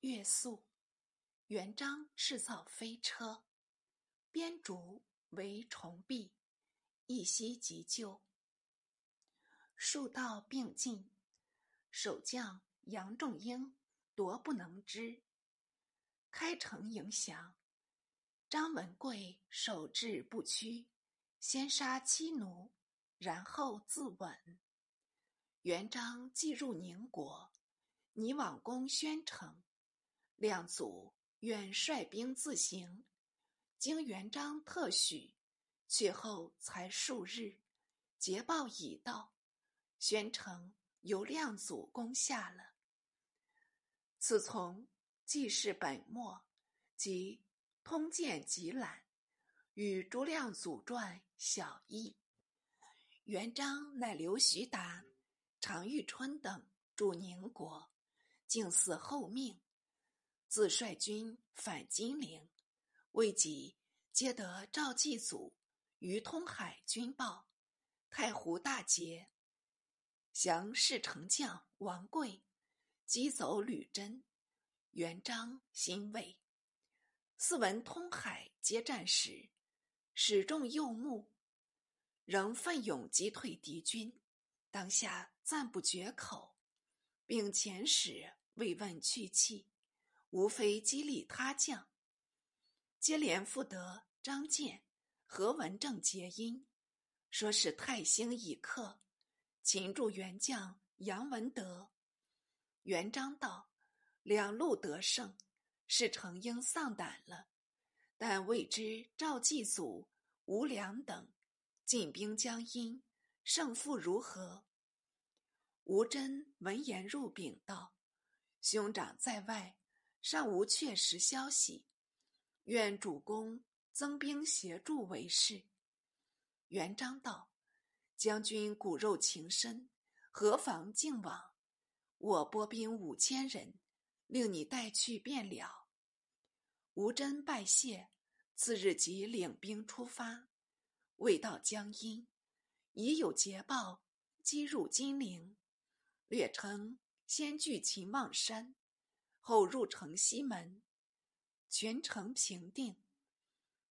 月宿，元璋制造飞车，编竹为重壁，一夕急救。数道并进，守将杨仲英夺不能支。开城迎降，张文贵守志不屈，先杀妻奴，然后自刎。元璋即入宁国，拟往攻宣城。亮祖愿率兵自行，经元璋特许，去后才数日，捷报已到，宣城由亮祖攻下了。此从记事本末及通鉴集览，与诸亮祖传小异。元璋乃留徐达、常遇春等驻宁国，竟嗣后命。自率军反金陵，未几，接得赵继祖于通海军报，太湖大捷，降侍丞将王贵，击走吕真。元璋欣慰，四闻通海接战时，始终右目，仍奋勇击退敌军，当下赞不绝口，并遣使慰问去气。无非激励他将，接连复得张健、何文正结姻，说是太兴已克，擒住元将杨文德。元璋道：“两路得胜，是成英丧胆了，但未知赵继祖、吴良等进兵江阴，胜负如何？”吴真闻言入禀道：“兄长在外。”尚无确实消息，愿主公增兵协助为是。元璋道：“将军骨肉情深，何妨靖往？我拨兵五千人，令你带去便了。”吴真拜谢，次日即领兵出发。未到江阴，已有捷报击入金陵，略称先据秦望山。后入城西门，全城平定。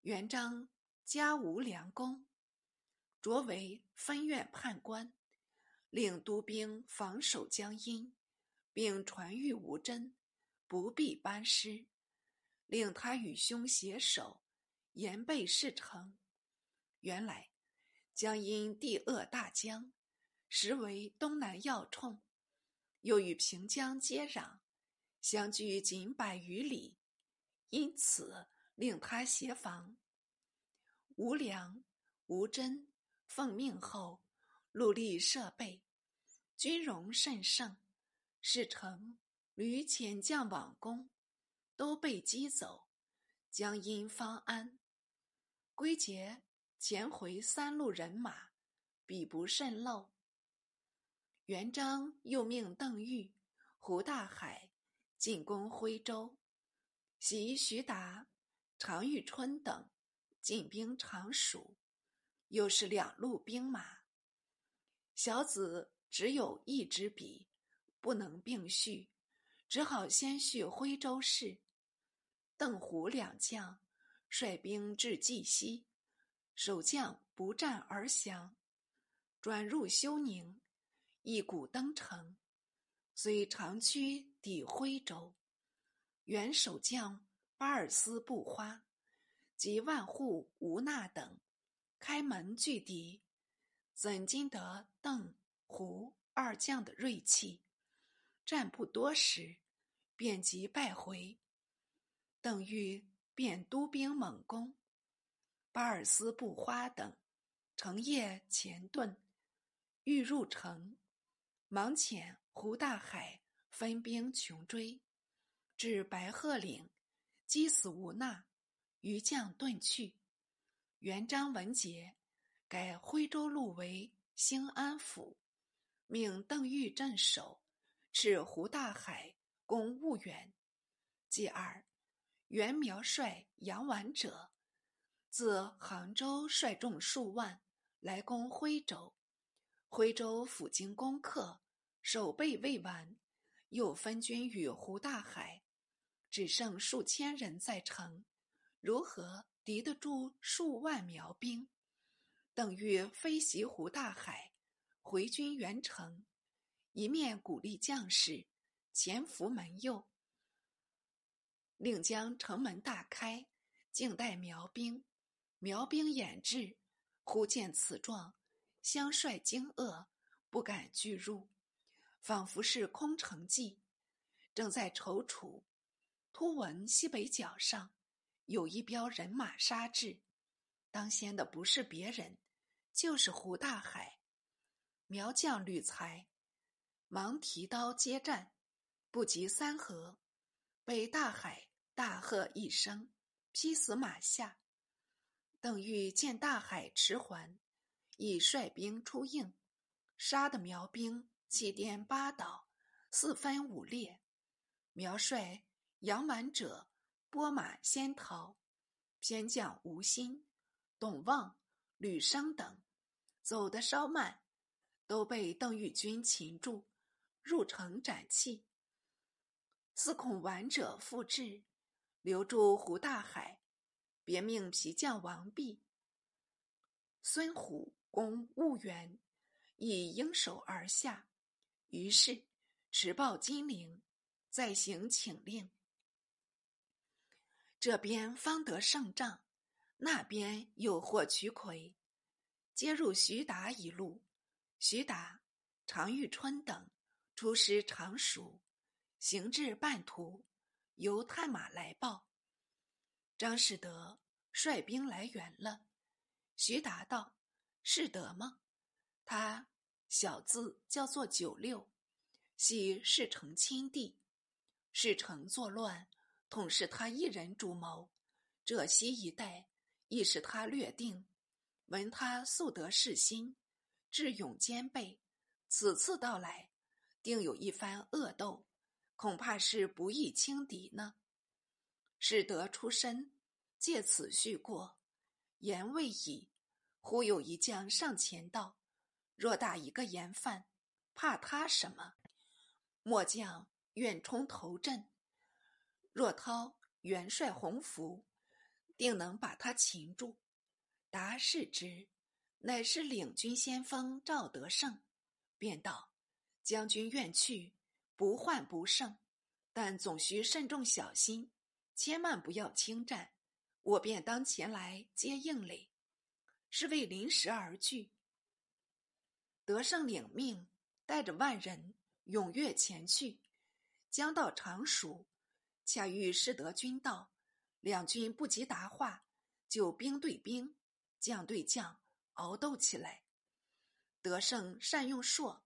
元璋加无良公，擢为分院判官，令督兵防守江阴，并传谕吴真，不必班师，令他与兄携手，严备事成。原来江阴地恶大江，实为东南要冲，又与平江接壤。相距仅百余里，因此令他协防。吴良、吴真奉命后，陆力设备，军容甚盛。事成，屡遣将往攻，都被击走，江阴方安。归节前回三路人马，彼不甚漏。元璋又命邓愈、胡大海。进攻徽州，袭徐达、常遇春等进兵常熟，又是两路兵马。小子只有一支笔，不能并叙，只好先叙徽州事。邓胡两将率兵至绩溪，守将不战而降，转入休宁，一鼓登城。虽长驱抵徽州，元守将巴尔斯布花及万户吴纳等开门拒敌，怎经得邓胡二将的锐气？战不多时，便即败回。邓愈便督兵猛攻，巴尔斯布花等乘夜前遁，欲入城，忙遣。胡大海分兵穷追，至白鹤岭，击死吴纳，余将遁去。元璋闻捷，改徽州路为兴安府，命邓愈镇守，斥胡大海攻婺源。继而，元苗帅杨完者，自杭州率众数万来攻徽州，徽州府经攻克。守备未完，又分军与胡大海只剩数千人在城，如何敌得住数万苗兵？邓禹飞袭胡大海，回军援城，一面鼓励将士潜伏门右，令将城门大开，静待苗兵。苗兵掩至，忽见此状，相率惊愕，不敢拒入，仿佛是空城计。正在踌躇。突闻西北角上有一彪人马杀至，当先的不是别人，就是胡大海。苗将吕才忙提刀接战，不及三合，被大海大喝一声，劈死马下。邓禹见大海迟缓，已率兵出应，杀得苗兵七颠八倒，四分五裂。苗帅。杨满者拨马先逃，偏将吴兴、董望、吕生等走得稍慢，都被邓玉军擒住，入城斩弃。司恐顽者复至，留住胡大海，别命皮将王弼、孙虎攻婺源，以应手而下。于是持报金陵，再行请令。这边方得胜仗，那边又获渠魁，接入徐达一路。徐达、常遇春等出师常熟，行至半途，由探马来报：张士德率兵来援了。徐达道：“是德吗？”他小字叫做九六，系事成亲弟，事成作乱。统是他一人主谋，浙西一带亦是他略定。闻他素得士心，智勇兼备，此次到来，定有一番恶斗，恐怕是不易轻敌呢。使得出身，借此叙过。言未已，忽有一将上前道：“若大一个盐贩，怕他什么？末将愿冲头阵。”若涛元帅洪福，定能把他擒住。达视之，乃是领军先锋赵德胜，便道：“将军愿去，不患不胜，但总需慎重小心，千万不要轻战。我便当前来接应嘞，是为临时而聚。”德胜领命，带着万人踊跃前去，将到常熟。恰遇师德军到，两军不及答话，就兵对兵、将对将鏖斗起来。德胜善用槊，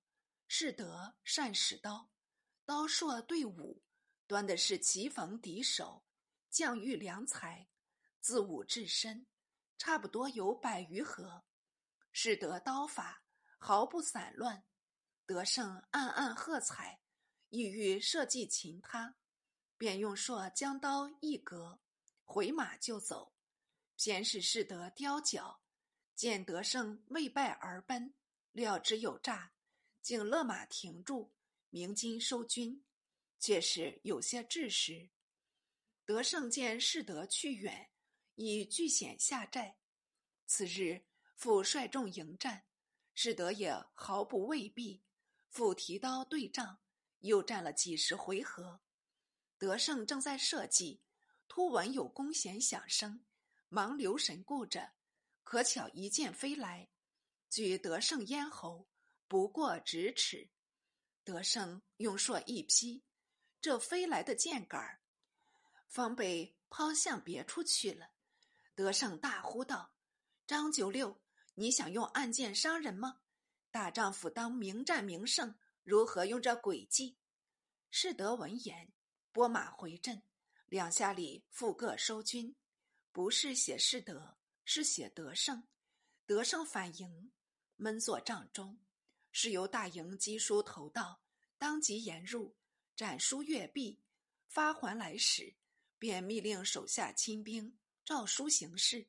士德善使刀，刀槊对舞，端的是棋逢敌手，将遇良才，自武至深，差不多有百余合。士德刀法毫不散乱，德胜暗暗喝彩，意欲设计擒他。便用槊将刀一格，回马就走。先是士德雕脚，见德胜未败而奔，料之有诈，竟勒马停住，鸣金收军，却是有些滞时。德胜见士德去远，已据险下寨。次日复率众迎战，士德也毫不畏避，复提刀对仗，又战了几十回合。德胜正在设计，突闻有弓弦响声，忙留神顾着。可巧一箭飞来，距德胜咽喉不过咫尺。德胜用槊一劈，这飞来的箭杆儿方被抛向别处去了。德胜大呼道：“张九六，你想用暗箭伤人吗？大丈夫当明战明胜，如何用这诡计？”士德闻言。拨马回阵，两下里复各收军。不是写士德，是写德胜。德胜反营，闷坐帐中。是由大营击书投道，当即沿入，斩书阅毕，发还来使，便密令手下亲兵照书行事。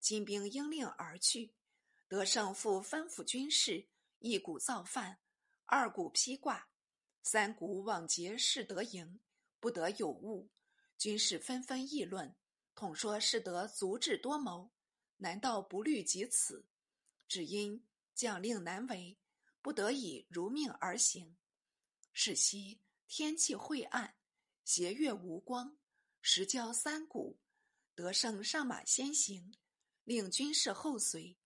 亲兵应令而去。德胜复吩咐军士：一鼓造饭，二鼓披挂，三鼓往劫士德营。不得有误，军士纷纷议论，统说士德足智多谋，难道不虑及此？只因将令难为，不得已如命而行。是夕天气晦暗，斜月无光，石交三股。德胜上马先行，令军士后随，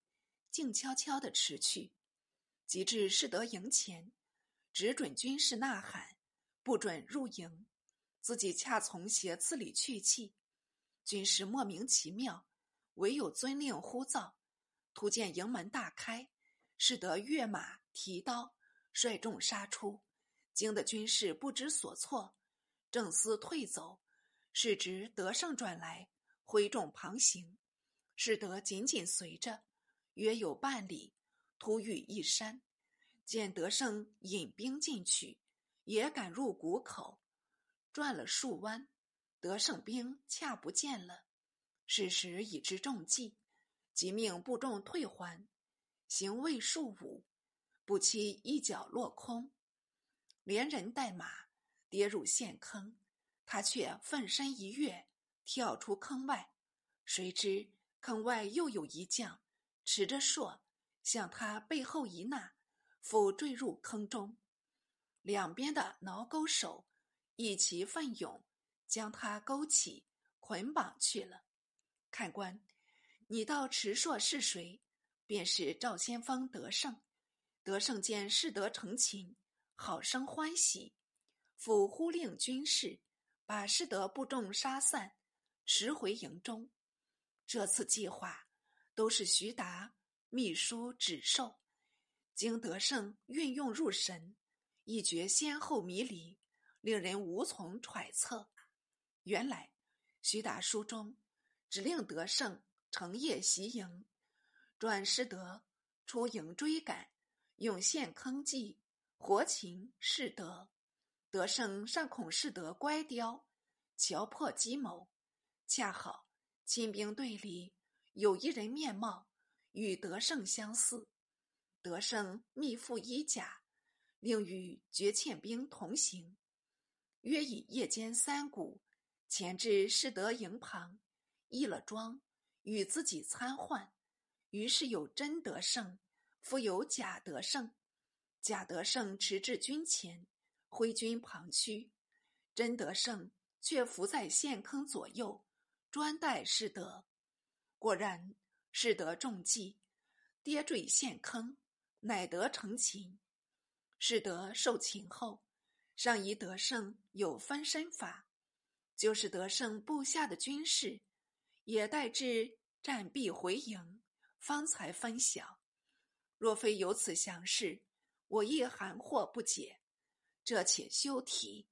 静悄悄地驰去。及至士德营前，只准军士呐喊，不准入营。自己恰从斜刺里去气，军士莫名其妙，唯有遵令呼噪。突见营门大开，士德跃马提刀，率众杀出，惊得军士不知所措，正思退走，是值德胜转来，挥众旁行，士德紧紧随着，约有半里，突遇一山，见德胜引兵进去，也赶入谷口。转了数弯，得胜兵恰不见了。是时已知中计，即命部众退还。行未数五，不期一脚落空，连人带马跌入陷坑。他却奋身一跃，跳出坑外。谁知坑外又有一将持着槊，向他背后一纳，复坠入坑中。两边的挠钩手。一齐奋勇，将他勾起，捆绑去了。看官，你道池硕是谁？便是赵先锋德胜。德胜见士德成擒，好生欢喜，复呼令军士把士德部众杀散，驰回营中。这次计划都是徐达秘书指授，经德胜运用入神，一觉先后迷离。令人无从揣测。原来，徐达书中指令德胜乘夜袭营，转师德出营追赶，用陷坑计活擒士德。德胜尚恐士德乖刁，瞧破计谋，恰好亲兵队里有一人面貌与德胜相似，德胜密附衣甲，令与绝欠兵同行。约以夜间三鼓，前至士德营旁，易了庄，与自己参换。于是有真德胜，复有假德胜。假德胜驰至军前，挥军旁驱；真德胜却伏在陷坑左右，专待士德。果然，士德中计，跌坠陷坑，乃得成擒。士德受擒后。上疑得胜有分身法，就是得胜部下的军士，也待至战必回营，方才分晓。若非有此详事，我亦含惑不解。这且休提。